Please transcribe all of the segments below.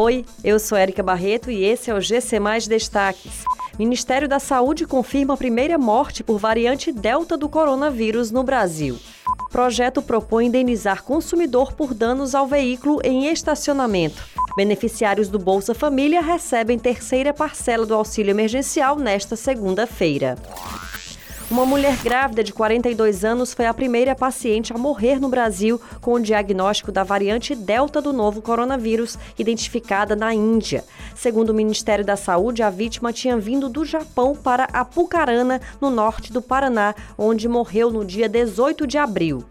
Oi, eu sou Érica Barreto e esse é o GC Mais Destaques. Ministério da Saúde confirma a primeira morte por variante Delta do coronavírus no Brasil. Projeto propõe indenizar consumidor por danos ao veículo em estacionamento. Beneficiários do Bolsa Família recebem terceira parcela do auxílio emergencial nesta segunda-feira. Uma mulher grávida de 42 anos foi a primeira paciente a morrer no Brasil com o diagnóstico da variante Delta do novo coronavírus, identificada na Índia. Segundo o Ministério da Saúde, a vítima tinha vindo do Japão para Apucarana, no norte do Paraná, onde morreu no dia 18 de abril.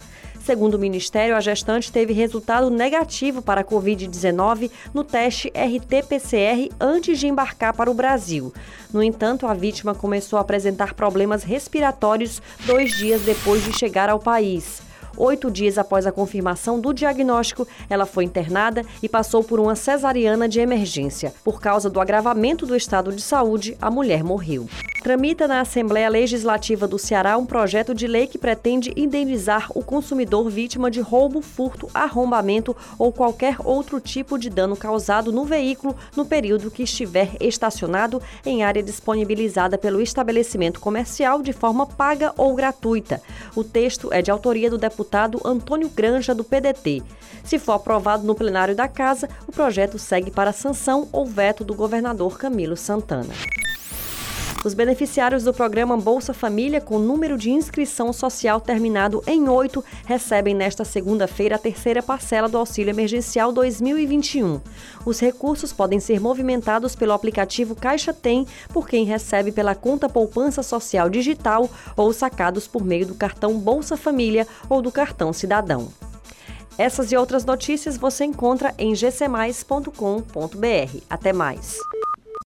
Segundo o Ministério, a gestante teve resultado negativo para a Covid-19 no teste RT-PCR antes de embarcar para o Brasil. No entanto, a vítima começou a apresentar problemas respiratórios dois dias depois de chegar ao país. Oito dias após a confirmação do diagnóstico, ela foi internada e passou por uma cesariana de emergência. Por causa do agravamento do estado de saúde, a mulher morreu. Tramita na Assembleia Legislativa do Ceará um projeto de lei que pretende indenizar o consumidor vítima de roubo, furto, arrombamento ou qualquer outro tipo de dano causado no veículo no período que estiver estacionado em área disponibilizada pelo estabelecimento comercial de forma paga ou gratuita. O texto é de autoria do deputado Antônio Granja, do PDT. Se for aprovado no plenário da Casa, o projeto segue para sanção ou veto do governador Camilo Santana. Os beneficiários do programa Bolsa Família, com número de inscrição social terminado em 8, recebem nesta segunda-feira a terceira parcela do Auxílio Emergencial 2021. Os recursos podem ser movimentados pelo aplicativo Caixa Tem por quem recebe pela conta Poupança Social Digital ou sacados por meio do cartão Bolsa Família ou do cartão Cidadão. Essas e outras notícias você encontra em gcmais.com.br. Até mais.